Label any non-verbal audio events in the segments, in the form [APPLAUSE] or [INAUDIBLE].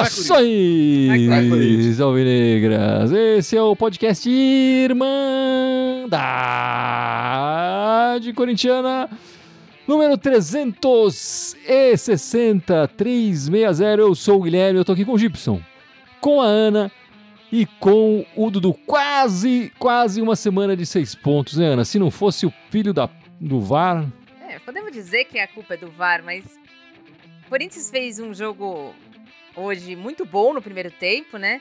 Saudações, alvinegras! Esse é o podcast Irmandade Corintiana, número 360, 360. Eu sou o Guilherme, eu tô aqui com o Gibson, com a Ana e com o Dudu. Quase, quase uma semana de seis pontos, né, Ana? Se não fosse o filho da, do VAR... É, podemos dizer que a culpa é do VAR, mas... O Corinthians fez um jogo hoje muito bom no primeiro tempo, né?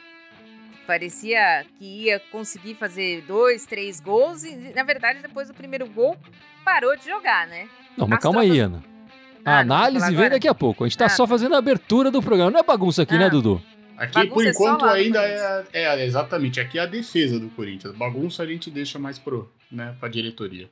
Parecia que ia conseguir fazer dois, três gols e, na verdade, depois do primeiro gol, parou de jogar, né? Não, mas As calma tropas... aí, Ana. A ah, análise vem daqui a pouco. A gente tá ah, só fazendo a abertura do programa. Não é bagunça aqui, né, ah. né, Dudu? Aqui, bagunça por é enquanto, é ainda é, é, exatamente. Aqui é a defesa do Corinthians. Bagunça a gente deixa mais pro, né, pra diretoria.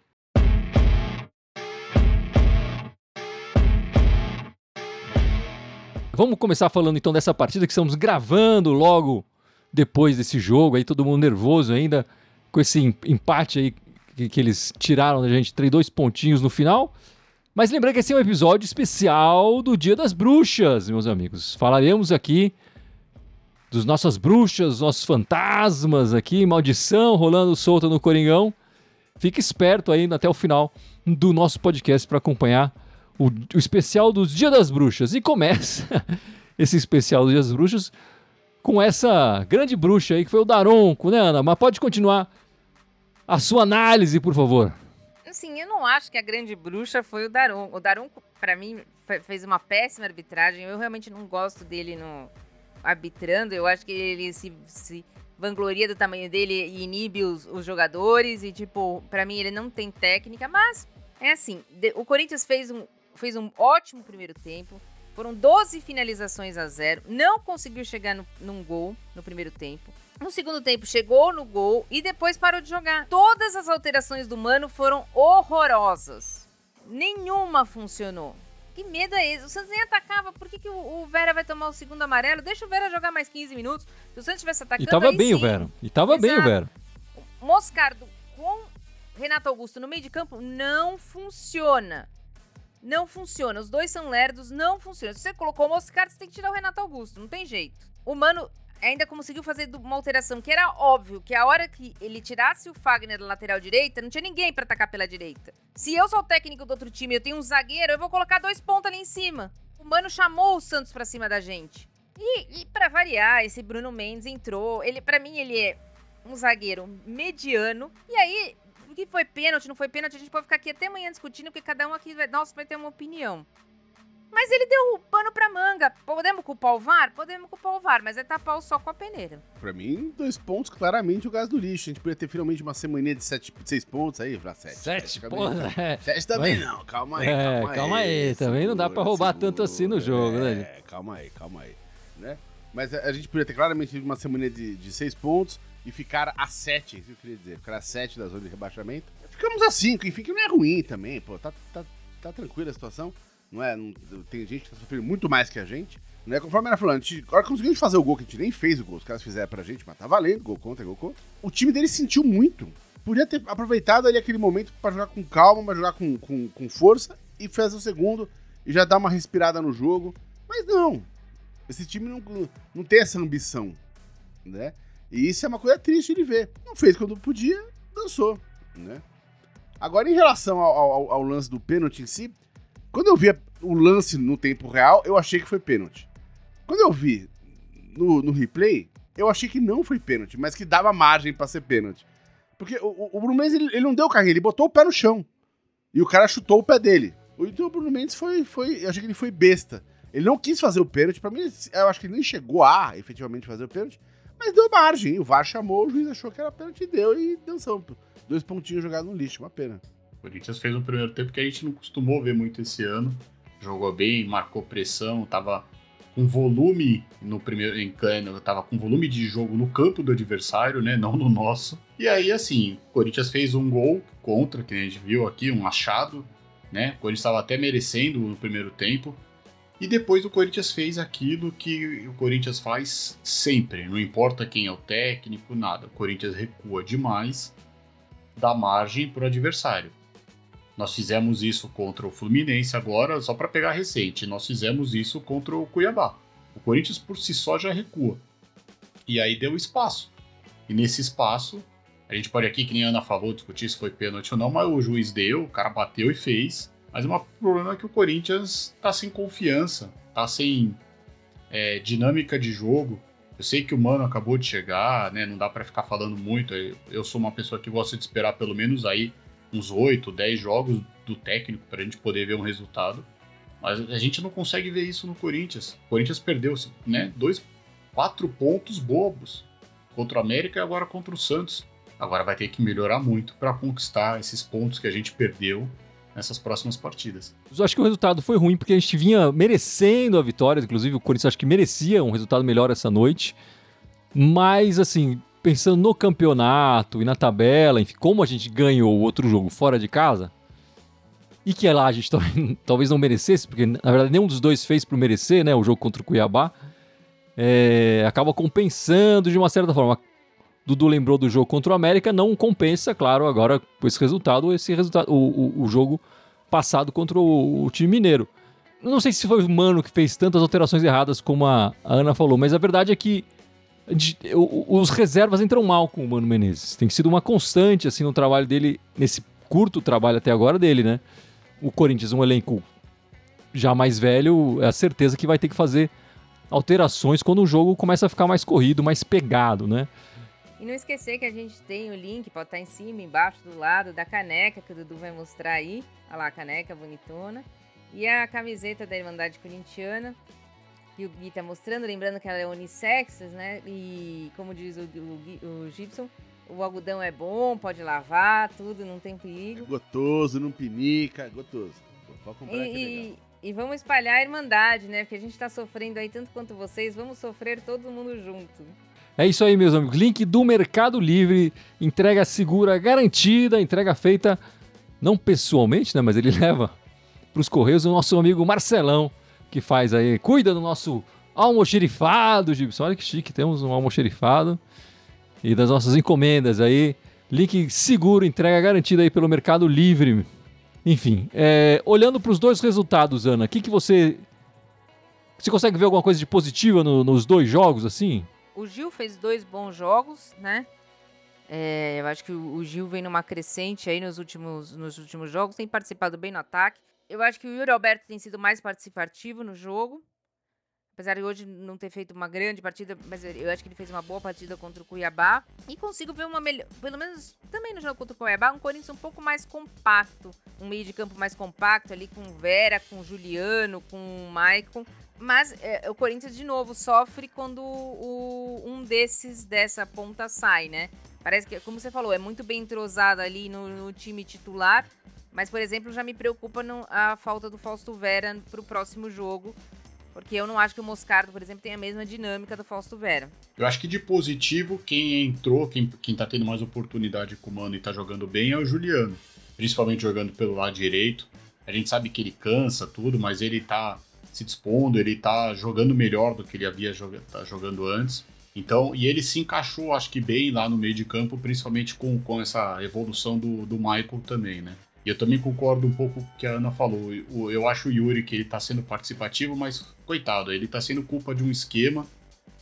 Vamos começar falando então dessa partida que estamos gravando logo depois desse jogo, aí todo mundo nervoso ainda com esse empate aí que, que eles tiraram da gente, três dois pontinhos no final. Mas lembrando que esse é um episódio especial do Dia das Bruxas, meus amigos. Falaremos aqui dos nossas bruxas, nossos fantasmas aqui, maldição rolando solta no Coringão. Fique esperto aí até o final do nosso podcast para acompanhar o, o especial dos Dia das Bruxas. E começa [LAUGHS] esse especial dos Dia das Bruxas com essa grande bruxa aí que foi o Daronco, né, Ana? Mas pode continuar a sua análise, por favor. Assim, eu não acho que a grande bruxa foi o Daronco. O Daronco, para mim, fez uma péssima arbitragem. Eu realmente não gosto dele no arbitrando. Eu acho que ele se, se vangloria do tamanho dele e inibe os, os jogadores. E, tipo, para mim ele não tem técnica. Mas é assim: o Corinthians fez um, fez um ótimo primeiro tempo. Foram 12 finalizações a zero. Não conseguiu chegar no, num gol no primeiro tempo. No segundo tempo, chegou no gol e depois parou de jogar. Todas as alterações do Mano foram horrorosas. Nenhuma funcionou. Que medo é esse? O Santos nem atacava. Por que, que o, o, Vera vai tomar o segundo amarelo? Deixa o Vera jogar mais 15 minutos. Se o Santos estivesse atacando. E tava bem sim. o Vera. E tava Exato. bem o Vera. Moscardo com Renato Augusto no meio de campo não funciona. Não funciona. Os dois são lerdos, não funciona. Se você colocou o Moscardo, você tem que tirar o Renato Augusto. Não tem jeito. O Mano ainda conseguiu fazer uma alteração que era óbvio que a hora que ele tirasse o Fagner da lateral direita, não tinha ninguém para atacar pela direita. Se eu sou o técnico do outro time eu tenho um zagueiro, eu vou colocar dois pontos ali em cima. O Mano chamou o Santos para cima da gente. E, e para variar, esse Bruno Mendes entrou. Ele, para mim, ele é um zagueiro mediano. E aí, que foi pênalti, não foi pênalti, a gente pode ficar aqui até amanhã discutindo, porque cada um aqui nossa, vai ter uma opinião. Mas ele deu o pano pra manga. Podemos culpar o VAR? Podemos culpar o VAR, mas é tapar o sol com a peneira. Pra mim, dois pontos, claramente o gás do lixo. A gente podia ter finalmente uma semaninha de sete, seis pontos aí, pra sete. Sete, pontos, é. Sete também não, calma aí, é, calma, calma aí. aí. Também não dá pra roubar segura, tanto assim no jogo, né, é, né? calma aí, calma aí, né? Mas a, a gente podia ter claramente uma semana de, de seis pontos e ficar a 7, isso eu queria dizer, ficar a 7 da zona de rebaixamento. Ficamos a 5, enfim, que não é ruim também, pô, tá, tá, tá tranquila a situação, não é? Não, tem gente que tá sofrendo muito mais que a gente, não é? Conforme era falando, a gente, agora conseguimos fazer o gol, que a gente nem fez o gol, os caras fizeram pra gente, mas tá valendo, gol contra, gol contra. O time dele sentiu muito. Podia ter aproveitado ali aquele momento para jogar com calma, para jogar com, com, com força e fez o segundo e já dar uma respirada no jogo. Mas não, esse time não, não tem essa ambição, né? E isso é uma coisa triste de ver. Não fez quando podia, dançou, né? Agora, em relação ao, ao, ao lance do pênalti em si, quando eu vi o lance no tempo real, eu achei que foi pênalti. Quando eu vi no, no replay, eu achei que não foi pênalti, mas que dava margem para ser pênalti. Porque o, o Bruno Mendes, ele, ele, não deu carrinho, ele botou o pé no chão. E o cara chutou o pé dele. Então o Bruno Mendes foi, foi eu achei que ele foi besta. Ele não quis fazer o pênalti, para mim, eu acho que ele nem chegou a efetivamente fazer o pênalti. Mas deu margem. O VAR chamou, o juiz achou que era pênalti e deu e dançou. Dois pontinhos jogados no lixo, uma pena. Corinthians fez um primeiro tempo que a gente não costumou ver muito esse ano. Jogou bem, marcou pressão, tava com volume no primeiro em tava com volume de jogo no campo do adversário, né, não no nosso. E aí assim, o Corinthians fez um gol contra, que a gente viu aqui, um achado, né? O Corinthians estava até merecendo no primeiro tempo. E depois o Corinthians fez aquilo que o Corinthians faz sempre, não importa quem é o técnico, nada. O Corinthians recua demais, dá margem para o adversário. Nós fizemos isso contra o Fluminense agora, só para pegar recente. Nós fizemos isso contra o Cuiabá. O Corinthians por si só já recua. E aí deu espaço. E nesse espaço, a gente pode aqui, que nem a Ana falou, discutir se foi pênalti ou não, mas o juiz deu, o cara bateu e fez. Mas o problema é que o Corinthians tá sem confiança, tá sem é, dinâmica de jogo. Eu sei que o Mano acabou de chegar, né? Não dá para ficar falando muito. Eu sou uma pessoa que gosta de esperar pelo menos aí uns 8, 10 jogos do técnico pra gente poder ver um resultado. Mas a gente não consegue ver isso no Corinthians. O Corinthians perdeu, né? Dois, quatro pontos bobos contra o América e agora contra o Santos. Agora vai ter que melhorar muito para conquistar esses pontos que a gente perdeu nessas próximas partidas. Eu acho que o resultado foi ruim porque a gente vinha merecendo a vitória, inclusive o Corinthians acho que merecia um resultado melhor essa noite. Mas assim, pensando no campeonato e na tabela, enfim, como a gente ganhou o outro jogo fora de casa, e que lá a gente [LAUGHS] talvez não merecesse, porque na verdade nenhum dos dois fez para merecer, né, o jogo contra o Cuiabá, é, acaba compensando de uma certa forma. Dudu lembrou do jogo contra o América, não compensa, claro, agora com esse resultado, esse resultado, o, o, o jogo passado contra o, o, time mineiro. Não sei se foi o Mano que fez tantas alterações erradas como a, a Ana falou, mas a verdade é que de, os reservas entram mal com o Mano Menezes. Tem sido uma constante assim no trabalho dele, nesse curto trabalho até agora dele, né? O Corinthians, um elenco já mais velho, é a certeza que vai ter que fazer alterações quando o jogo começa a ficar mais corrido, mais pegado, né? E não esquecer que a gente tem o link, pode estar em cima, embaixo, do lado, da caneca que o Dudu vai mostrar aí. Olha lá a caneca bonitona. E a camiseta da Irmandade Corintiana, que o Gui tá mostrando, lembrando que ela é unissex, né? E como diz o, o, o Gibson, o algodão é bom, pode lavar, tudo, não tem perigo. É gotoso, não pinica, é gotoso. Pode comprar e, e vamos espalhar a irmandade, né? Porque a gente está sofrendo aí tanto quanto vocês, vamos sofrer todo mundo junto. É isso aí, meus amigos. Link do Mercado Livre, entrega segura garantida, entrega feita não pessoalmente, né? Mas ele [LAUGHS] leva para os correios o nosso amigo Marcelão, que faz aí, cuida do nosso almoxerifado, Gibson. Olha que chique, temos um almoxerifado. E das nossas encomendas aí. Link seguro, entrega garantida aí pelo Mercado Livre. Enfim, é, olhando para os dois resultados, Ana, o que, que você. Você consegue ver alguma coisa de positiva no, nos dois jogos, assim? O Gil fez dois bons jogos, né? É, eu acho que o Gil vem numa crescente aí nos últimos, nos últimos jogos, tem participado bem no ataque. Eu acho que o Yuri Alberto tem sido mais participativo no jogo. Apesar de hoje não ter feito uma grande partida, mas eu acho que ele fez uma boa partida contra o Cuiabá. E consigo ver uma melhor. Pelo menos também no jogo contra o Cuiabá, um Corinthians um pouco mais compacto. Um meio de campo mais compacto ali com Vera, com Juliano, com Maicon. Mas é, o Corinthians, de novo, sofre quando o, um desses dessa ponta sai, né? Parece que, como você falou, é muito bem entrosado ali no, no time titular. Mas, por exemplo, já me preocupa no, a falta do Fausto Vera para o próximo jogo porque eu não acho que o Moscardo, por exemplo, tem a mesma dinâmica do Fausto Vera. Eu acho que de positivo, quem entrou, quem, quem tá tendo mais oportunidade com o Mano e tá jogando bem é o Juliano. Principalmente jogando pelo lado direito. A gente sabe que ele cansa tudo, mas ele tá se dispondo, ele tá jogando melhor do que ele havia tá jogando antes. Então, e ele se encaixou, acho que bem lá no meio de campo, principalmente com, com essa evolução do, do Michael também, né? E eu também concordo um pouco com o que a Ana falou. Eu acho o Yuri que ele tá sendo participativo, mas coitado, ele tá sendo culpa de um esquema,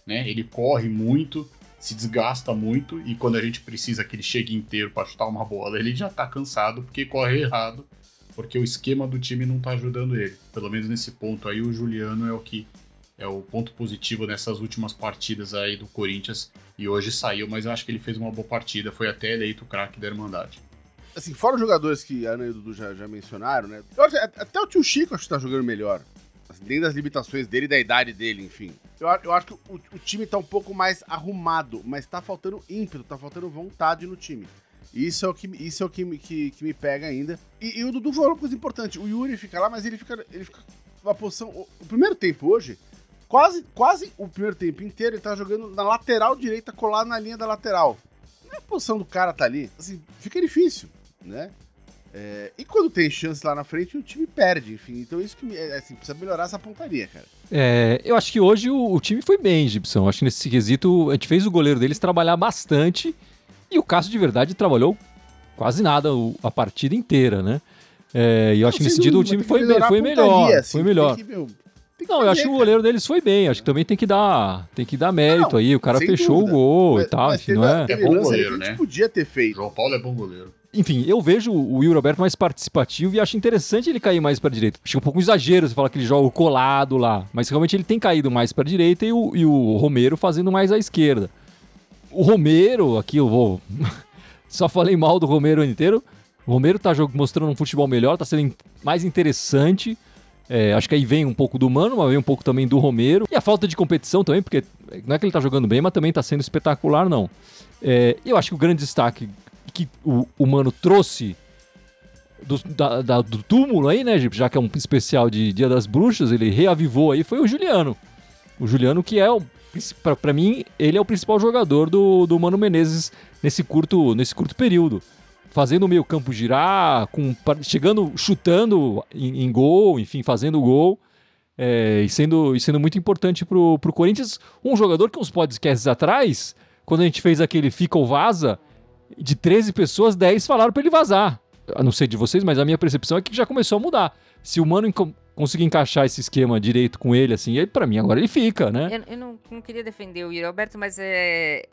né? Ele corre muito, se desgasta muito e quando a gente precisa que ele chegue inteiro para chutar uma bola, ele já tá cansado porque corre errado, porque o esquema do time não tá ajudando ele. Pelo menos nesse ponto aí o Juliano é o que é o ponto positivo nessas últimas partidas aí do Corinthians e hoje saiu, mas eu acho que ele fez uma boa partida, foi até eleito o craque da Irmandade assim, fora os jogadores que a Ana e o Dudu já, já mencionaram, né? Acho, até o tio Chico acho que tá jogando melhor. Assim, dentro das limitações dele e da idade dele, enfim. Eu, eu acho que o, o, time tá um pouco mais arrumado, mas tá faltando ímpeto, tá faltando vontade no time. Isso é o que, isso é o que, que, que me pega ainda. E, e, o Dudu falou uma coisa importante. O Yuri fica lá, mas ele fica, ele fica numa posição. O primeiro tempo hoje, quase, quase o primeiro tempo inteiro, ele tá jogando na lateral direita, colado na linha da lateral. É a posição do cara tá ali. Assim, fica difícil né? É, e quando tem chance lá na frente, o time perde, enfim. Então isso que é, assim, precisa melhorar essa pontaria, cara. É, eu acho que hoje o, o, time foi bem, Gibson. Acho que nesse quesito a gente fez o goleiro deles trabalhar bastante e o Cássio de verdade trabalhou quase nada o, a partida inteira, né? É, e eu acho que nesse sentido o time foi, foi melhor. Assim, foi melhor. Que, meu, não, fazer, eu acho que o goleiro deles foi bem. Acho que também tem que dar, tem que dar mérito não, aí. O cara fechou dúvida. o gol mas, e tal. Enfim, não é? É bom goleiro, né? podia ter feito. João Paulo é bom goleiro. Enfim, eu vejo o Will Roberto mais participativo e acho interessante ele cair mais para direita. Acho que é um pouco um exagero você falar que ele joga colado lá, mas realmente ele tem caído mais para direita e o, e o Romero fazendo mais à esquerda. O Romero, aqui eu vou. [LAUGHS] Só falei mal do Romero inteiro. O Romero tá mostrando um futebol melhor, tá sendo mais interessante. É, acho que aí vem um pouco do Mano, mas vem um pouco também do Romero. E a falta de competição também, porque não é que ele tá jogando bem, mas também tá sendo espetacular, não. É, eu acho que o grande destaque que o, o Mano trouxe do, da, da, do túmulo aí, né, já que é um especial de Dia das Bruxas, ele reavivou aí, foi o Juliano. O Juliano que é, para mim, ele é o principal jogador do, do Mano Menezes nesse curto, nesse curto período fazendo o meio campo girar, com, chegando, chutando em, em gol, enfim, fazendo gol. É, e, sendo, e sendo muito importante pro, pro Corinthians. Um jogador que uns podcasts atrás, quando a gente fez aquele Fica ou Vaza, de 13 pessoas, 10 falaram para ele vazar. Eu não sei de vocês, mas a minha percepção é que já começou a mudar. Se o Mano conseguir encaixar esse esquema direito com ele, assim, ele, para mim agora ele fica, né? Eu, eu não, não, queria defender o Yuri Alberto, mas é,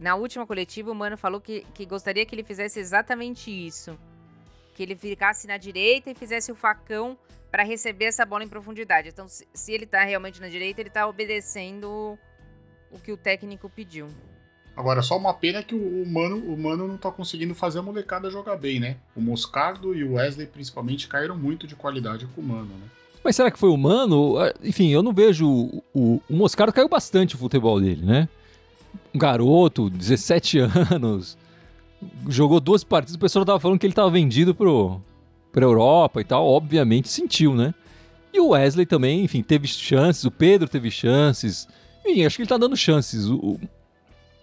na última coletiva, o Mano falou que, que gostaria que ele fizesse exatamente isso. Que ele ficasse na direita e fizesse o facão para receber essa bola em profundidade. Então, se, se ele tá realmente na direita, ele tá obedecendo o que o técnico pediu. Agora, só uma pena que o, Mano, o Mano não tá conseguindo fazer a molecada jogar bem, né? O Moscardo e o Wesley, principalmente, caíram muito de qualidade com o Mano, né? Mas será que foi o Mano? Ah, enfim, eu não vejo. O, o, o Moscardo caiu bastante o futebol dele, né? Um garoto, 17 anos, jogou duas partidas, o pessoal tava falando que ele tava vendido pro, pra Europa e tal, obviamente sentiu, né? E o Wesley também, enfim, teve chances, o Pedro teve chances, enfim, acho que ele tá dando chances. O, o,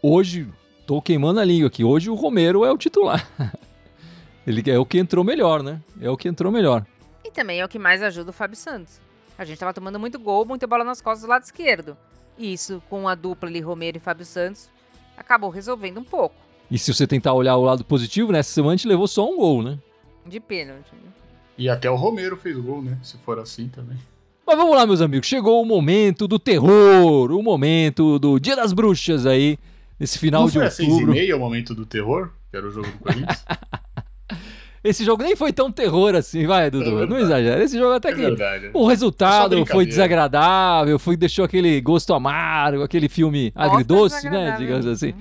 hoje, tô queimando a língua aqui, hoje o Romero é o titular. [LAUGHS] ele é o que entrou melhor, né? É o que entrou melhor. E também é o que mais ajuda o Fábio Santos. A gente tava tomando muito gol, muita bola nas costas do lado esquerdo. E isso, com a dupla ali, Romero e Fábio Santos, acabou resolvendo um pouco. E se você tentar olhar o lado positivo, nessa semana a gente levou só um gol, né? De pênalti. Né? E até o Romero fez gol, né? Se for assim também. Mas vamos lá, meus amigos. Chegou o momento do terror, o momento do Dia das Bruxas aí, nesse final Não de foi outubro. Foi às seis e meia o momento do terror, que era o jogo do Corinthians? [LAUGHS] Esse jogo nem foi tão terror assim, vai, Dudu. É não exagera. Esse jogo até é que. Verdade. O resultado foi desagradável, foi, deixou aquele gosto amargo, aquele filme Gosto agridoce, né? Digamos assim.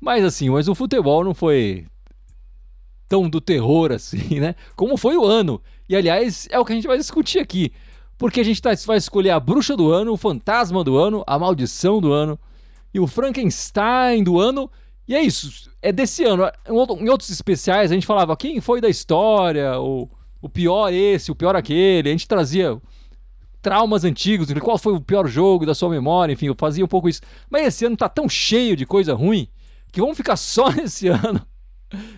Mas assim, mas o futebol não foi tão do terror assim, né? Como foi o ano. E aliás, é o que a gente vai discutir aqui. Porque a gente tá, vai escolher a bruxa do ano, o fantasma do ano, a maldição do ano e o Frankenstein do ano. E é isso é desse ano. Em outros especiais a gente falava quem foi da história, o, o pior esse, o pior aquele. A gente trazia traumas antigos, qual foi o pior jogo da sua memória, enfim, eu fazia um pouco isso. Mas esse ano tá tão cheio de coisa ruim que vamos ficar [LAUGHS] só nesse ano,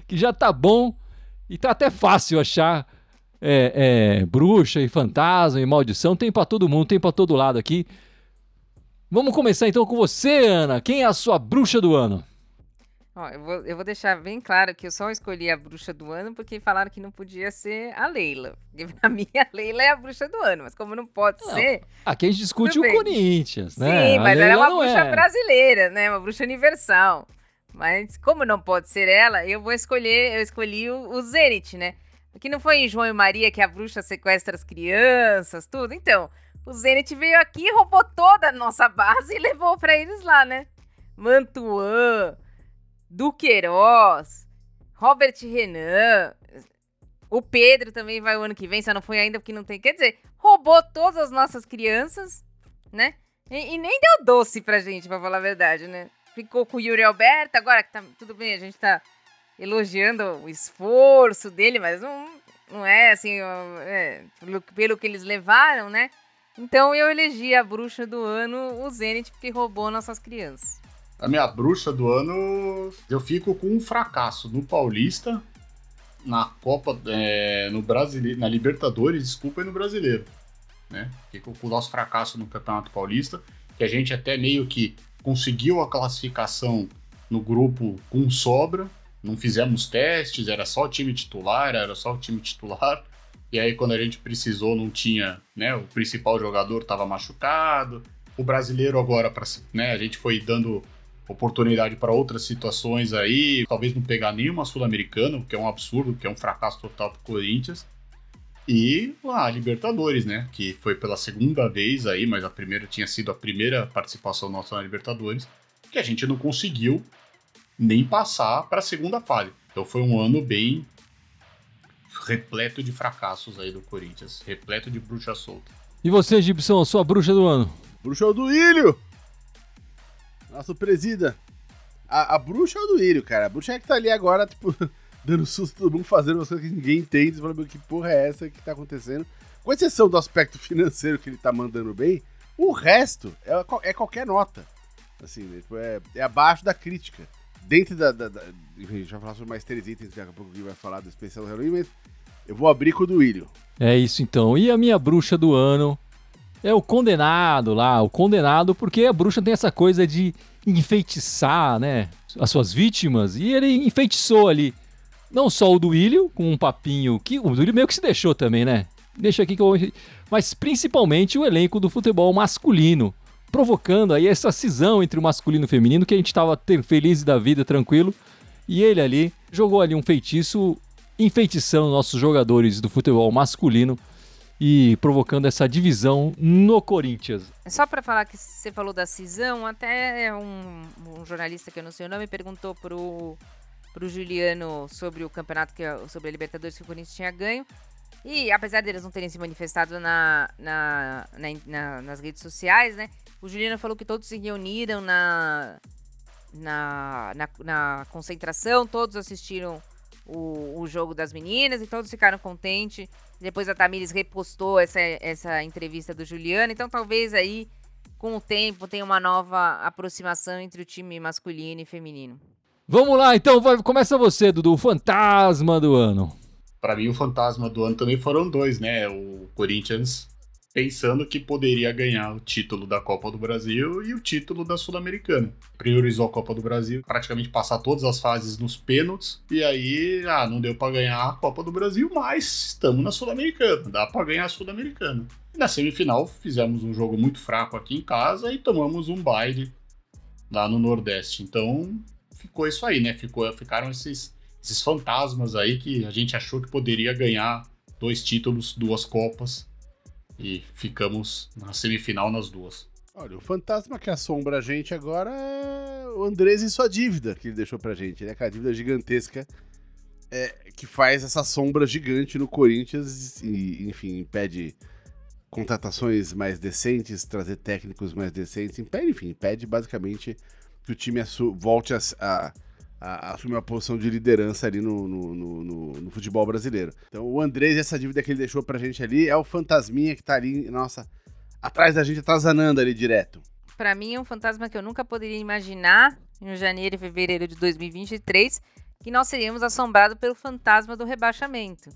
que já tá bom e tá até fácil achar é, é, bruxa e fantasma e maldição. Tem para todo mundo, tem para todo lado aqui. Vamos começar então com você, Ana. Quem é a sua bruxa do ano? Ó, eu vou, eu vou deixar bem claro que eu só escolhi a bruxa do ano porque falaram que não podia ser a Leila. Porque [LAUGHS] pra mim a Leila é a bruxa do ano, mas como não pode não, ser. Aqui a gente discute o bem. Corinthians, né? Sim, mas ela é uma bruxa é. brasileira, né? Uma bruxa universal. Mas como não pode ser ela, eu vou escolher, eu escolhi o, o Zenit, né? Que não foi em João e Maria que a bruxa sequestra as crianças, tudo. Então, o Zenit veio aqui, roubou toda a nossa base e levou para eles lá, né? Mantuan, Duqueiroz, Robert Renan, o Pedro também vai o ano que vem, só não foi ainda porque não tem. Quer dizer, roubou todas as nossas crianças, né? E, e nem deu doce pra gente, pra falar a verdade, né? Ficou com o Yuri Alberto, agora que tá tudo bem, a gente tá elogiando o esforço dele, mas não, não é assim, é, pelo, pelo que eles levaram, né? Então eu elegi a bruxa do ano, o Zenit, porque roubou nossas crianças. A minha bruxa do ano, eu fico com um fracasso no Paulista na Copa, é, no Brasileiro, na Libertadores, desculpa, e no Brasileiro, né? Que com o nosso fracasso no Campeonato Paulista, que a gente até meio que conseguiu a classificação no grupo com sobra, não fizemos testes, era só o time titular, era só o time titular. E aí quando a gente precisou não tinha, né, o principal jogador estava machucado. O brasileiro agora para, né, a gente foi dando oportunidade para outras situações aí, talvez não pegar nenhuma sul-americana, o que é um absurdo, que é um fracasso total para o Corinthians. E a Libertadores, né? Que foi pela segunda vez aí, mas a primeira tinha sido a primeira participação nossa na Libertadores, que a gente não conseguiu nem passar para a segunda fase. Então foi um ano bem repleto de fracassos aí do Corinthians, repleto de bruxa solta. E você, Gibson, a sua bruxa do ano? Bruxa do Ilho! Nosso presida. A, a bruxa é o do Ilho, cara. A bruxa é que tá ali agora, tipo, [LAUGHS] dando susto todo mundo, fazendo umas coisas que ninguém entende. Falando, que porra é essa que tá acontecendo? Com exceção do aspecto [LAUGHS] financeiro que ele tá mandando bem, o resto é, é qualquer nota. Assim, né? tipo, é, é abaixo da crítica dentro da, da, da, A gente vai falar sobre mais três itens, daqui a pouco gente vai falar do especial Halloween, mas eu vou abrir com o do Willio. É isso então. E a minha bruxa do ano é o condenado lá, o condenado, porque a bruxa tem essa coisa de enfeitiçar, né, as suas vítimas, e ele enfeitiçou ali. Não só o do Willio, com um papinho que o Willio meio que se deixou também, né? Deixa aqui que eu mas principalmente o elenco do futebol masculino provocando aí essa cisão entre o masculino e o feminino, que a gente estava feliz da vida, tranquilo, e ele ali jogou ali um feitiço enfeitiçando nossos jogadores do futebol masculino e provocando essa divisão no Corinthians. Só para falar que você falou da cisão, até um, um, jornalista que eu não sei o nome perguntou pro pro Juliano sobre o campeonato que sobre a Libertadores que o Corinthians tinha ganho. E apesar deles não terem se manifestado na, na, na, na nas redes sociais, né? O Juliano falou que todos se reuniram na, na, na, na concentração, todos assistiram o, o, jogo das meninas e todos ficaram contentes. Depois a Tamires repostou essa, essa entrevista do Juliano, então talvez aí com o tempo tenha uma nova aproximação entre o time masculino e feminino. Vamos lá, então vai, começa você, Dudu, o fantasma do ano. Para mim, o fantasma do ano também foram dois, né? O Corinthians pensando que poderia ganhar o título da Copa do Brasil e o título da Sul-Americana. Priorizou a Copa do Brasil, praticamente passar todas as fases nos pênaltis, e aí, ah, não deu para ganhar a Copa do Brasil, mas estamos na Sul-Americana, dá para ganhar a Sul-Americana. Na semifinal, fizemos um jogo muito fraco aqui em casa e tomamos um baile lá no Nordeste. Então, ficou isso aí, né? Ficou, ficaram esses, esses fantasmas aí que a gente achou que poderia ganhar dois títulos, duas Copas e ficamos na semifinal nas duas. Olha, o fantasma que assombra a gente agora é o Andrés e sua dívida que ele deixou pra gente, né? Aquela dívida gigantesca é, que faz essa sombra gigante no Corinthians e, enfim, impede contratações mais decentes, trazer técnicos mais decentes, impede, enfim, impede basicamente que o time volte a, a a, assumir uma posição de liderança ali no, no, no, no, futebol brasileiro. Então o Andrés, essa dívida que ele deixou pra gente ali, é o fantasminha que tá ali, nossa, atrás da gente, atazanando ali direto. Para mim é um fantasma que eu nunca poderia imaginar em janeiro e fevereiro de 2023 que nós seríamos assombrados pelo fantasma do rebaixamento.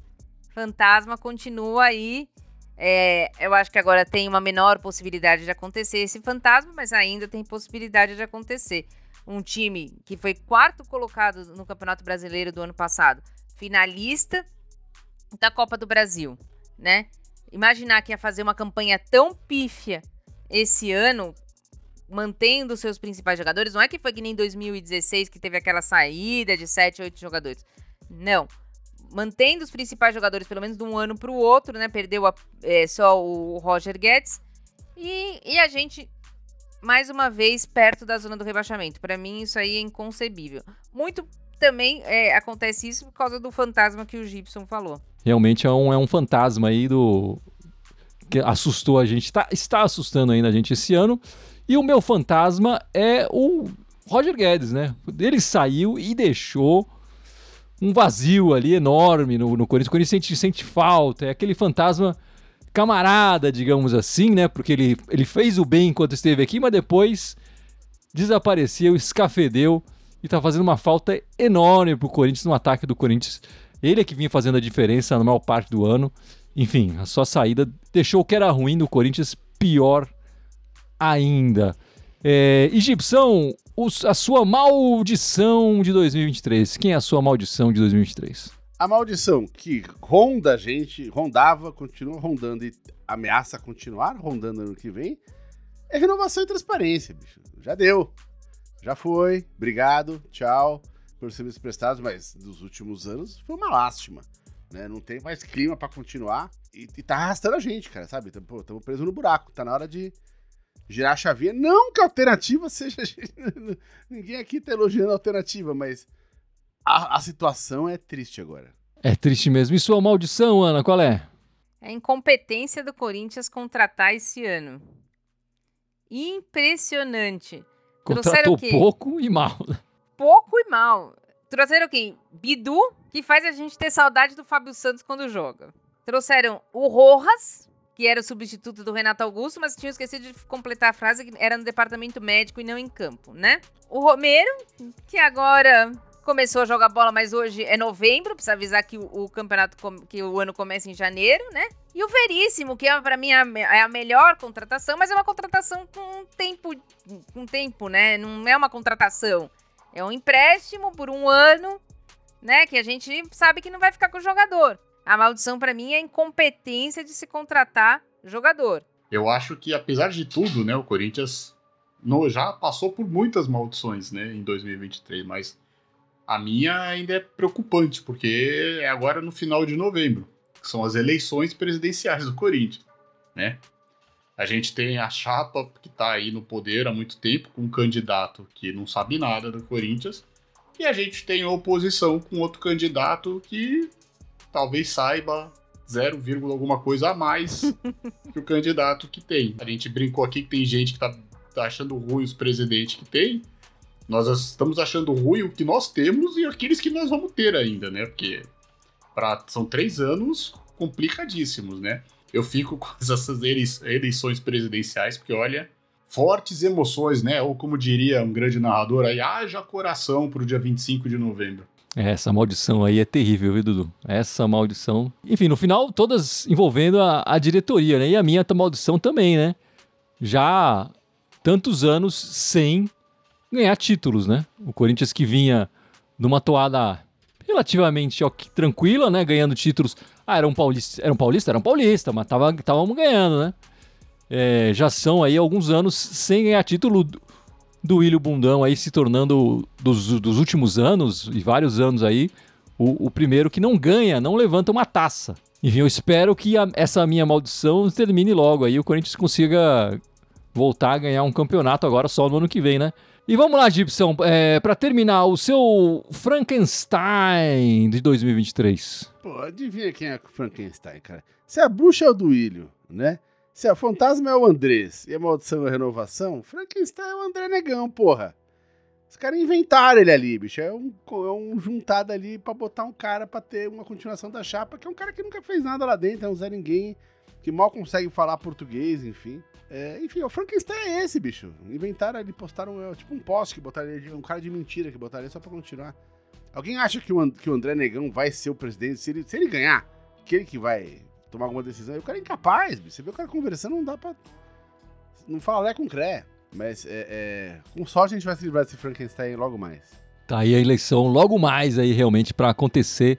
Fantasma continua aí. É, eu acho que agora tem uma menor possibilidade de acontecer esse fantasma, mas ainda tem possibilidade de acontecer um time que foi quarto colocado no Campeonato Brasileiro do ano passado, finalista da Copa do Brasil, né? Imaginar que ia fazer uma campanha tão pífia esse ano, mantendo seus principais jogadores, não é que foi que nem 2016 que teve aquela saída de 7, 8 jogadores. Não. Mantendo os principais jogadores pelo menos de um ano para o outro, né? Perdeu a, é, só o Roger Guedes. E, e a gente mais uma vez perto da zona do rebaixamento. Para mim, isso aí é inconcebível. Muito também é, acontece isso por causa do fantasma que o Gibson falou. Realmente é um, é um fantasma aí do. que assustou a gente, tá, está assustando ainda a gente esse ano. E o meu fantasma é o Roger Guedes, né? Ele saiu e deixou um vazio ali enorme no, no Corinthians. O Corinthians sente, sente falta, é aquele fantasma camarada, digamos assim, né? Porque ele, ele fez o bem enquanto esteve aqui, mas depois desapareceu, escafedeu e tá fazendo uma falta enorme pro Corinthians no ataque do Corinthians. Ele é que vinha fazendo a diferença na maior parte do ano. Enfim, a sua saída deixou o que era ruim do Corinthians pior ainda. É, e Gibson, os- a sua maldição de 2023. Quem é a sua maldição de 2023? A maldição que ronda a gente, rondava, continua rondando e ameaça continuar rondando ano que vem, é renovação e transparência, bicho. Já deu. Já foi. Obrigado. Tchau por serviços prestados, mas dos últimos anos foi uma lástima. Né? Não tem mais clima pra continuar e, e tá arrastando a gente, cara, sabe? Tamo, tamo preso no buraco. Tá na hora de girar a chavinha. Não que a alternativa [LAUGHS] seja. Ninguém aqui tá elogiando a alternativa, mas a, a situação é triste agora. É triste mesmo. E sua maldição, Ana, qual é? É a incompetência do Corinthians contratar esse ano. Impressionante. Trouxeram Contratou o quê? pouco e mal. Pouco e mal. Trouxeram quem? Bidu, que faz a gente ter saudade do Fábio Santos quando joga. Trouxeram o Rojas, que era o substituto do Renato Augusto, mas tinham esquecido de completar a frase que era no departamento médico e não em campo, né? O Romero, que agora começou a jogar bola, mas hoje é novembro, precisa avisar que o, o campeonato, que o ano começa em janeiro, né? E o Veríssimo, que é, pra mim é a melhor contratação, mas é uma contratação com tempo, com tempo, né? Não é uma contratação. É um empréstimo por um ano, né? Que a gente sabe que não vai ficar com o jogador. A maldição pra mim é a incompetência de se contratar jogador. Eu acho que, apesar de tudo, né, o Corinthians já passou por muitas maldições, né, em 2023, mas a minha ainda é preocupante, porque é agora no final de novembro, que são as eleições presidenciais do Corinthians, né? A gente tem a chapa que tá aí no poder há muito tempo, com um candidato que não sabe nada do Corinthians, e a gente tem a oposição com outro candidato que talvez saiba 0, alguma coisa a mais [LAUGHS] que o candidato que tem. A gente brincou aqui que tem gente que tá, tá achando ruim os presidentes que tem. Nós estamos achando ruim o que nós temos e aqueles que nós vamos ter ainda, né? Porque pra, são três anos complicadíssimos, né? Eu fico com [LAUGHS] essas elei- eleições presidenciais, porque olha, fortes emoções, né? Ou como diria um grande narrador aí, haja coração pro dia 25 de novembro. É, Essa maldição aí é terrível, viu, Dudu? Essa maldição. Enfim, no final, todas envolvendo a, a diretoria, né? E a minha maldição também, né? Já tantos anos sem ganhar títulos, né? O Corinthians que vinha numa toada relativamente ok, tranquila, né? Ganhando títulos. Ah, era um paulista, era um paulista, era um paulista, mas tava, távamos ganhando, né? É, já são aí alguns anos sem ganhar título do- William Bundão aí se tornando dos, dos últimos anos e vários anos aí o, o primeiro que não ganha, não levanta uma taça. Enfim, eu espero que a- essa minha maldição termine logo aí, o Corinthians consiga voltar a ganhar um campeonato agora só no ano que vem, né? E vamos lá, Gibson, é, para terminar, o seu Frankenstein de 2023. Pô, adivinha quem é o Frankenstein, cara? Se a bruxa é o Duílio, né? Se a fantasma é o Andrés e a maldição é a renovação, Frankenstein é o André Negão, porra. Os caras inventaram ele ali, bicho. É um, é um juntado ali pra botar um cara pra ter uma continuação da chapa, que é um cara que nunca fez nada lá dentro, é um Zé Ninguém, que mal consegue falar português, enfim. É, enfim, o Frankenstein é esse, bicho. Inventaram ali, postaram é, tipo um post que botaram ele, um cara de mentira que botaram ele só pra continuar. Alguém acha que o, que o André Negão vai ser o presidente? Se ele, se ele ganhar, que ele que vai tomar alguma decisão? O cara é incapaz, bicho. Você vê o cara conversando, não dá pra. Não fala Lé com Cré. Mas é, é, com sorte a gente vai se livrar desse Frankenstein logo mais. Tá aí a eleição logo mais aí realmente para acontecer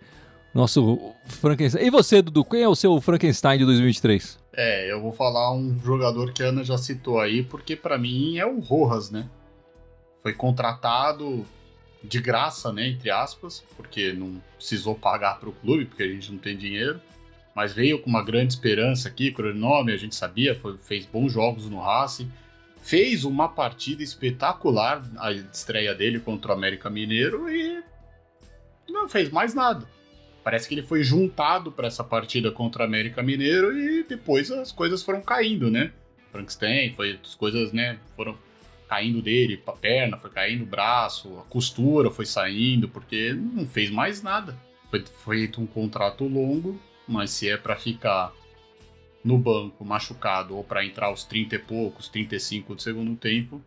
nosso Frankenstein. E você, Dudu, quem é o seu Frankenstein de 2023? É, eu vou falar um jogador que a Ana já citou aí, porque pra mim é o Rojas, né? Foi contratado de graça, né, entre aspas, porque não precisou pagar pro clube, porque a gente não tem dinheiro. Mas veio com uma grande esperança aqui, cronome, a gente sabia, foi- fez bons jogos no Racing. Fez uma partida espetacular, a estreia dele contra o América Mineiro e não fez mais nada. Parece que ele foi juntado para essa partida contra o América Mineiro e depois as coisas foram caindo, né? Frankenstein, foi as coisas, né, foram caindo dele, a perna foi caindo, o braço, a costura foi saindo, porque não fez mais nada. Foi feito um contrato longo, mas se é para ficar no banco machucado ou para entrar aos 30 e poucos, 35 do segundo tempo,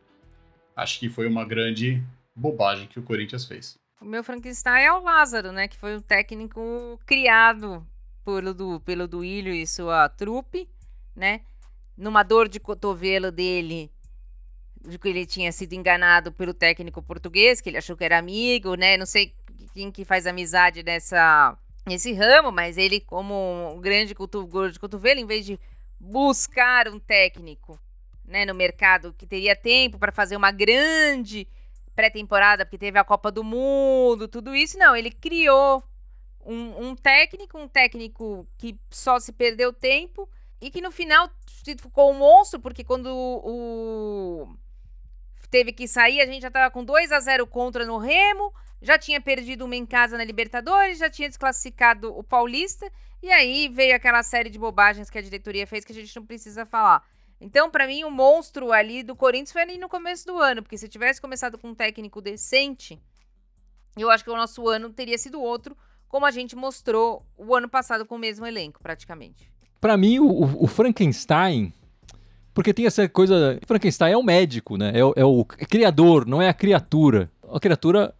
acho que foi uma grande bobagem que o Corinthians fez. O meu Frankenstein é o Lázaro, né? Que foi um técnico criado pelo, do, pelo Duílio e sua trupe, né? Numa dor de cotovelo dele, de que ele tinha sido enganado pelo técnico português, que ele achou que era amigo, né? Não sei quem que faz amizade nessa, nesse ramo, mas ele, como um grande coto, de cotovelo, em vez de buscar um técnico né, no mercado que teria tempo para fazer uma grande pré-temporada, porque teve a Copa do Mundo, tudo isso. Não, ele criou um, um, técnico, um técnico que só se perdeu tempo e que no final ficou um monstro, porque quando o, teve que sair, a gente já estava com 2 a 0 contra no Remo, já tinha perdido uma em casa na Libertadores, já tinha desclassificado o Paulista, e aí veio aquela série de bobagens que a diretoria fez que a gente não precisa falar. Então, para mim, o monstro ali do Corinthians foi ali no começo do ano, porque se tivesse começado com um técnico decente, eu acho que o nosso ano teria sido outro, como a gente mostrou o ano passado com o mesmo elenco, praticamente. Para mim, o, o, Frankenstein, porque tem essa coisa, Frankenstein é o médico, né? É o, é o criador, não é a criatura. A criatura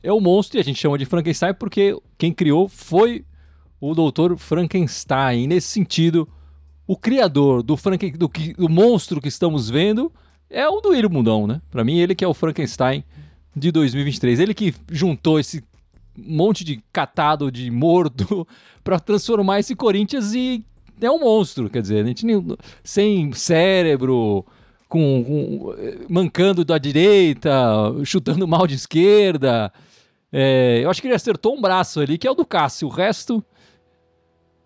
é o monstro e a gente chama de Frankenstein porque quem criou foi o doutor Frankenstein. nesse sentido, o criador do, Franken, do, do monstro que estamos vendo é o do Duílio Mundão, né? Para mim, ele que é o Frankenstein de 2023. Ele que juntou esse monte de catado de morto [LAUGHS] para transformar esse Corinthians e é um monstro, quer dizer, a gente nem, sem cérebro, com, com, mancando da direita, chutando mal de esquerda. É, eu acho que ele acertou um braço ali, que é o do Cássio. O resto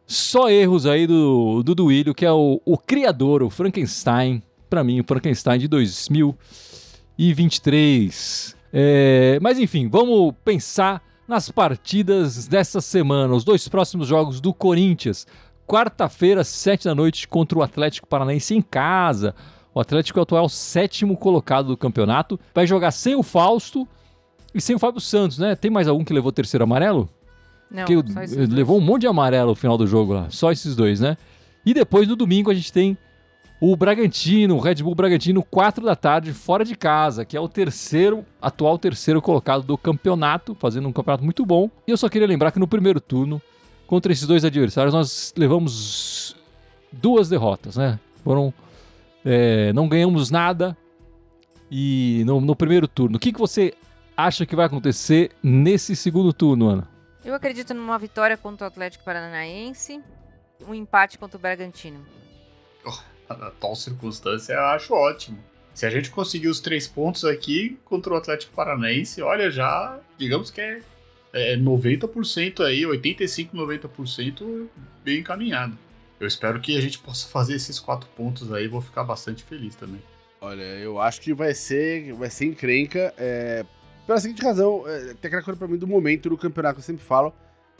só erros aí do, do Duílio, que é o, o criador, o Frankenstein. Para mim, o Frankenstein de 2023. É, mas enfim, vamos pensar nas partidas dessa semana. Os dois próximos jogos do Corinthians. Quarta-feira, sete da noite, contra o Atlético Paranaense em casa. O Atlético é o atual sétimo colocado do campeonato. Vai jogar sem o Fausto e sem o Fábio Santos, né? Tem mais algum que levou terceiro amarelo? Não, que levou um monte de amarelo no final do jogo lá. Só esses dois, né? E depois no domingo a gente tem o Bragantino, o Red Bull Bragantino, 4 da tarde, fora de casa, que é o terceiro, atual terceiro colocado do campeonato, fazendo um campeonato muito bom. E eu só queria lembrar que no primeiro turno, contra esses dois adversários, nós levamos duas derrotas, né? Foram. É, não ganhamos nada e no, no primeiro turno. O que, que você acha que vai acontecer nesse segundo turno, Ana? Eu acredito numa vitória contra o Atlético Paranaense, um empate contra o Bragantino. Oh, na tal circunstância, eu acho ótimo. Se a gente conseguir os três pontos aqui contra o Atlético Paranaense, olha, já digamos que é, é 90% aí, 85, 90% bem encaminhado. Eu espero que a gente possa fazer esses quatro pontos aí, vou ficar bastante feliz também. Olha, eu acho que vai ser, vai ser encrenca. É, pela seguinte razão, é, tem aquela coisa pra mim do momento do campeonato que eu sempre falo.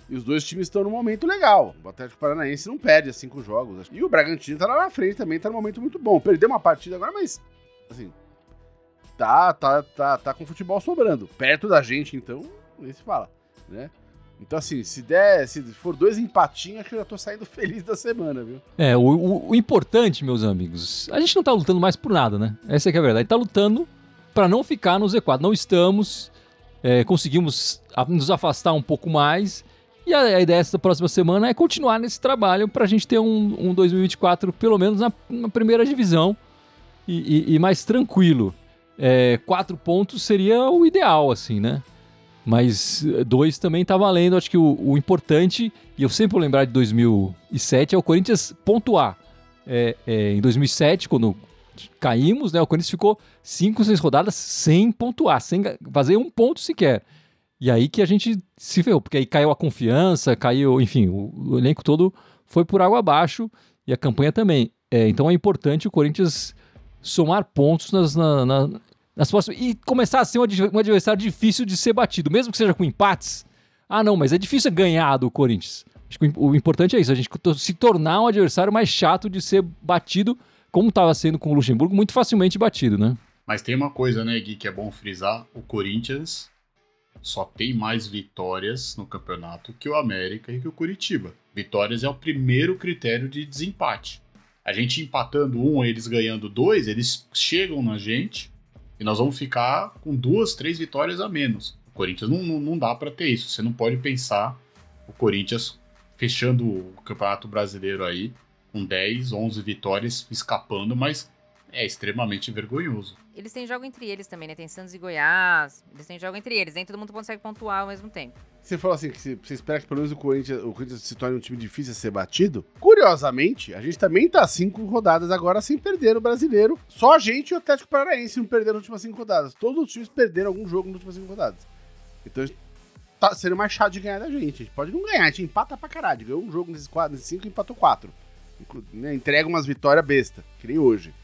E os dois times estão num momento legal. O Atlético Paranaense não perde a cinco jogos. E o Bragantino tá lá na frente também, tá num momento muito bom. Perdeu uma partida agora, mas. Assim. Tá, tá, tá, tá com futebol sobrando. Perto da gente, então, nem se fala, né? Então, assim, se der, se for dois empatinhos, acho que eu já tô saindo [LAUGHS] feliz da semana, viu? É, o, o, o importante, meus amigos, a gente não tá lutando mais por nada, né? Essa é que é a verdade. Tá lutando para não ficar no Z4. Não estamos, é, conseguimos nos afastar um pouco mais. E a, a ideia dessa próxima semana é continuar nesse trabalho para a gente ter um, um 2024, pelo menos na, na primeira divisão e, e, e mais tranquilo. É, quatro pontos seria o ideal, assim, né? Mas dois também tá valendo. Acho que o, o, importante, e eu sempre vou lembrar de 2007, é o Corinthians pontuar. É, é, em 2007, quando caímos, né? O Corinthians ficou cinco, seis rodadas sem pontuar, sem fazer um ponto sequer. E aí que a gente se ferrou, porque aí caiu a confiança, caiu, enfim, o, o elenco todo foi por água abaixo e a campanha também. É, então é importante o Corinthians somar pontos nas, na, na, nas próximas. E começar a ser um adversário difícil de ser batido, mesmo que seja com empates. Ah, não, mas é difícil ganhar do Corinthians. Acho que o importante é isso, a gente se tornar um adversário mais chato de ser batido como estava sendo com o Luxemburgo, muito facilmente batido, né? Mas tem uma coisa, né, Gui, que é bom frisar: o Corinthians só tem mais vitórias no campeonato que o América e que o Curitiba. Vitórias é o primeiro critério de desempate. A gente empatando um, eles ganhando dois, eles chegam na gente e nós vamos ficar com duas, três vitórias a menos. O Corinthians não, não, não dá para ter isso. Você não pode pensar o Corinthians fechando o Campeonato Brasileiro aí com 10, 11 vitórias, escapando, mas é extremamente vergonhoso. Eles têm jogo entre eles também, né? Tem Santos e Goiás. Eles têm jogo entre eles. Nem todo mundo consegue pontuar ao mesmo tempo. Você falou assim, que você espera que pelo menos o Corinthians, o Corinthians se torne um time difícil a ser batido. Curiosamente, a gente também tá cinco rodadas agora sem perder no brasileiro. Só a gente e o Atlético Paranaense não perderam nas últimas cinco rodadas. Todos os times perderam algum jogo nas últimas cinco rodadas. Então tá sendo mais chato de ganhar da gente. A gente pode não ganhar, a gente empata pra caralho. Ganhou um jogo nesses, quatro, nesses cinco e empatou quatro. Né? Entrega umas vitórias besta, que nem hoje.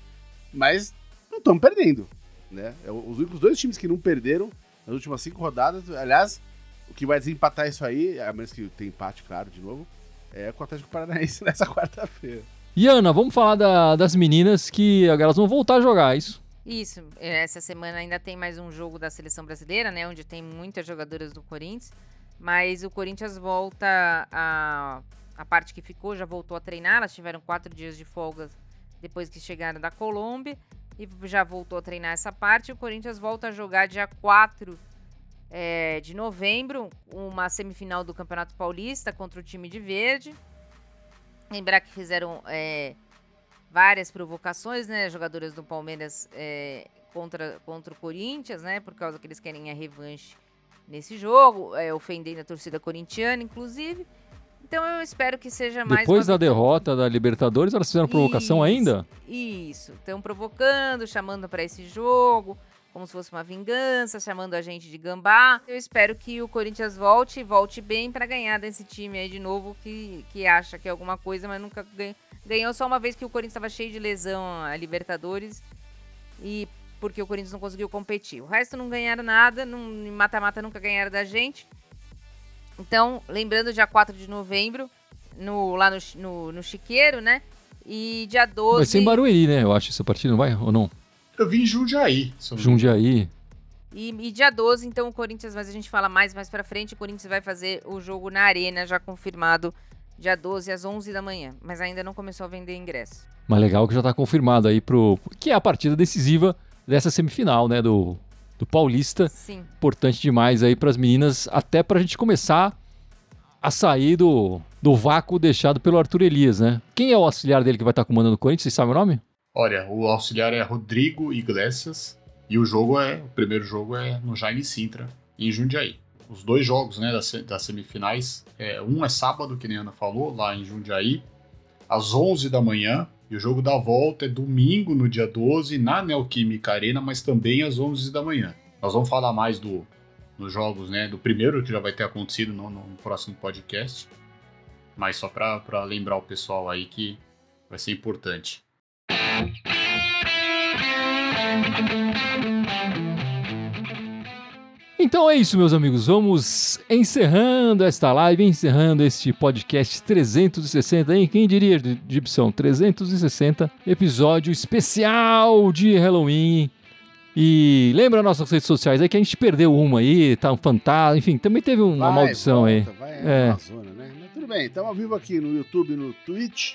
Mas não estamos perdendo. Né? É, os únicos dois times que não perderam nas últimas cinco rodadas, aliás, o que vai desempatar isso aí, a menos que tem empate, claro, de novo, é com o Atlético Paranaense [LAUGHS] nessa quarta-feira. E Ana, vamos falar da, das meninas que elas vão voltar a jogar, é isso? Isso, essa semana ainda tem mais um jogo da seleção brasileira, né? Onde tem muitas jogadoras do Corinthians. Mas o Corinthians volta a. A parte que ficou já voltou a treinar. Elas tiveram quatro dias de folga depois que chegaram da Colômbia. E já voltou a treinar essa parte. O Corinthians volta a jogar dia 4 é, de novembro, uma semifinal do Campeonato Paulista contra o time de verde. Lembrar que fizeram é, várias provocações, né? Jogadoras do Palmeiras é, contra, contra o Corinthians, né? Por causa que eles querem a revanche nesse jogo, é, ofendendo a torcida corintiana, inclusive. Então eu espero que seja mais. Depois da derrota da Libertadores, elas fizeram provocação isso, ainda? Isso. Estão provocando, chamando para esse jogo como se fosse uma vingança, chamando a gente de gambá. Eu espero que o Corinthians volte, volte bem para ganhar desse time aí de novo que, que acha que é alguma coisa, mas nunca ganhou. Ganhou só uma vez que o Corinthians estava cheio de lesão a Libertadores e porque o Corinthians não conseguiu competir. O resto não ganharam nada, em mata-mata nunca ganharam da gente. Então, lembrando, dia 4 de novembro, no, lá no, no, no Chiqueiro, né? E dia 12. Vai ser em Barueri, né? Eu acho essa partida, não vai? Ou não? Eu vim em Jundiaí. Jundiaí. E, e, dia 12, então, o Corinthians, mas a gente fala mais mais pra frente, o Corinthians vai fazer o jogo na Arena, já confirmado, dia 12 às 11 da manhã. Mas ainda não começou a vender ingresso. Mas legal que já tá confirmado aí pro... Que é a partida decisiva dessa semifinal, né, do, do Paulista. Sim. Importante demais aí para as meninas, até pra gente começar a sair do, do vácuo deixado pelo Arthur Elias, né? Quem é o auxiliar dele que vai estar comandando o Corinthians? Vocês sabem o nome? Olha, o auxiliar é Rodrigo Iglesias e o jogo é, o primeiro jogo é no Jaime Sintra, em Jundiaí. Os dois jogos, né, das, das semifinais, é, um é sábado, que nem a Ana falou, lá em Jundiaí, às 11 da manhã, e o jogo da volta é domingo, no dia 12, na Neoquímica Arena, mas também às 11 da manhã. Nós vamos falar mais do, nos jogos, né, do primeiro que já vai ter acontecido no, no próximo podcast, mas só para lembrar o pessoal aí que vai ser importante. Então é isso, meus amigos. Vamos encerrando esta live, encerrando este podcast 360, hein? Quem diria, Gibson? 360, episódio especial de Halloween. E lembra nossas redes sociais aí que a gente perdeu uma aí, tá um fantasma, enfim, também teve uma vai, maldição volta, aí. Vai, é. Zona, né? Mas tudo bem, estamos ao vivo aqui no YouTube, no Twitch.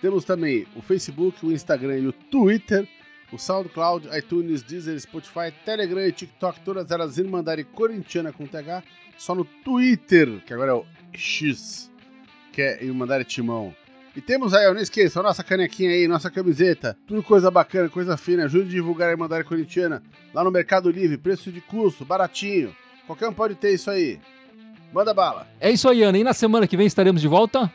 Temos também o Facebook, o Instagram e o Twitter, o SoundCloud, iTunes, Deezer, Spotify, Telegram e TikTok, todas elas Irmandade Corintiana com TH, só no Twitter, que agora é o X, que é Irmandade Timão. E temos aí, não esqueça, a nossa canequinha aí, nossa camiseta, tudo coisa bacana, coisa fina, ajude a divulgar a Irmandade Corintiana lá no Mercado Livre, preço de custo, baratinho. Qualquer um pode ter isso aí. Manda bala. É isso aí, Ana. E na semana que vem estaremos de volta?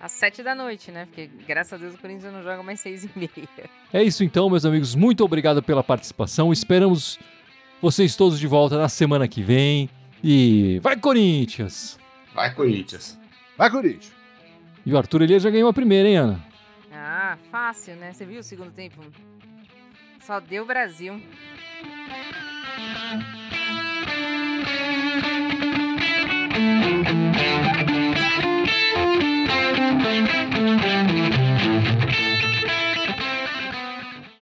Às sete da noite, né? Porque graças a Deus o Corinthians não joga mais seis e meia. É isso então, meus amigos. Muito obrigado pela participação. Esperamos vocês todos de volta na semana que vem. E vai Corinthians! Vai Corinthians! Vai Corinthians! E o Arthur Elias já ganhou a primeira, hein, Ana? Ah, fácil, né? Você viu o segundo tempo? Só deu Brasil. Música Thank you.